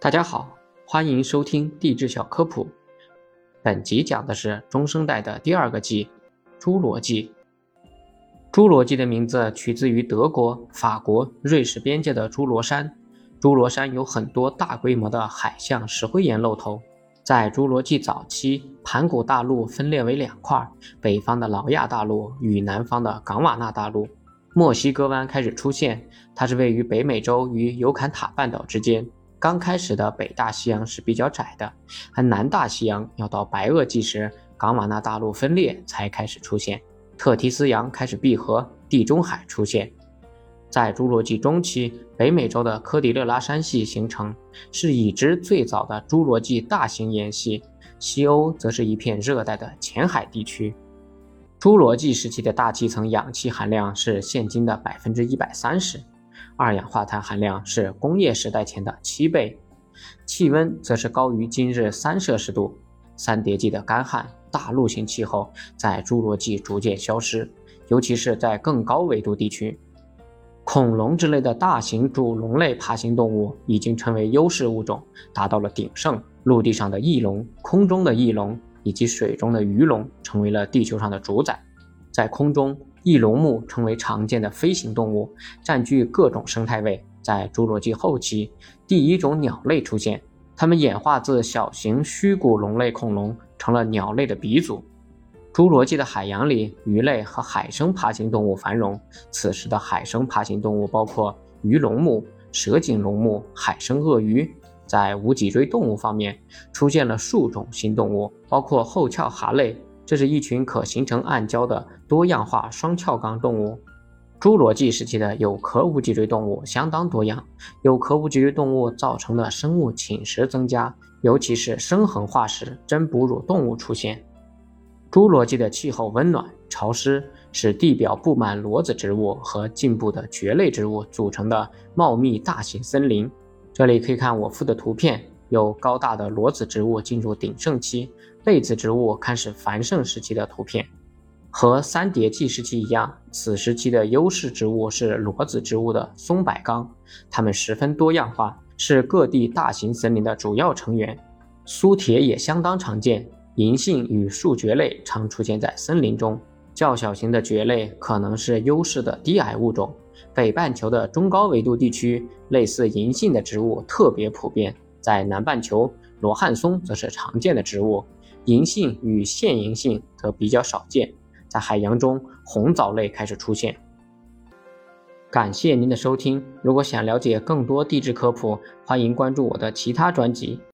大家好，欢迎收听地质小科普。本集讲的是中生代的第二个纪——侏罗纪。侏罗纪的名字取自于德国、法国、瑞士边界的侏罗山。侏罗山有很多大规模的海象石灰岩露头。在侏罗纪早期，盘古大陆分裂为两块：北方的劳亚大陆与南方的冈瓦纳大陆。墨西哥湾开始出现，它是位于北美洲与尤坎塔半岛之间。刚开始的北大西洋是比较窄的，而南大西洋要到白垩纪时，冈瓦纳大陆分裂才开始出现，特提斯洋开始闭合，地中海出现。在侏罗纪中期，北美洲的科迪勒拉山系形成，是已知最早的侏罗纪大型岩系。西欧则是一片热带的浅海地区。侏罗纪时期的大气层氧气含量是现今的百分之一百三十。二氧化碳含量是工业时代前的七倍，气温则是高于今日三摄氏度。三叠纪的干旱大陆性气候在侏罗纪逐渐消失，尤其是在更高纬度地区。恐龙之类的大型主龙类爬行动物已经成为优势物种，达到了鼎盛。陆地上的翼龙、空中的翼龙以及水中的鱼龙成为了地球上的主宰，在空中。翼龙目成为常见的飞行动物，占据各种生态位。在侏罗纪后期，第一种鸟类出现，它们演化自小型虚骨龙类恐龙，成了鸟类的鼻祖。侏罗纪的海洋里，鱼类和海生爬行动物繁荣。此时的海生爬行动物包括鱼龙目、蛇颈龙目、海生鳄鱼。在无脊椎动物方面，出现了数种新动物，包括后壳蛤类。这是一群可形成暗礁的多样化双壳纲动物。侏罗纪时期的有壳无脊椎动物相当多样，有壳无脊椎动物造成的生物侵蚀增加，尤其是生恒化石真哺乳动物出现。侏罗纪的气候温暖潮湿，使地表布满裸子植物和茎部的蕨类植物组成的茂密大型森林。这里可以看我附的图片。有高大的裸子植物进入鼎盛期，被子植物开始繁盛时期的图片。和三叠纪时期一样，此时期的优势植物是裸子植物的松柏纲，它们十分多样化，是各地大型森林的主要成员。苏铁也相当常见，银杏与树蕨类常出现在森林中。较小型的蕨类可能是优势的低矮物种。北半球的中高纬度地区，类似银杏的植物特别普遍。在南半球，罗汉松则是常见的植物，银杏与线银杏则比较少见。在海洋中，红藻类开始出现。感谢您的收听，如果想了解更多地质科普，欢迎关注我的其他专辑。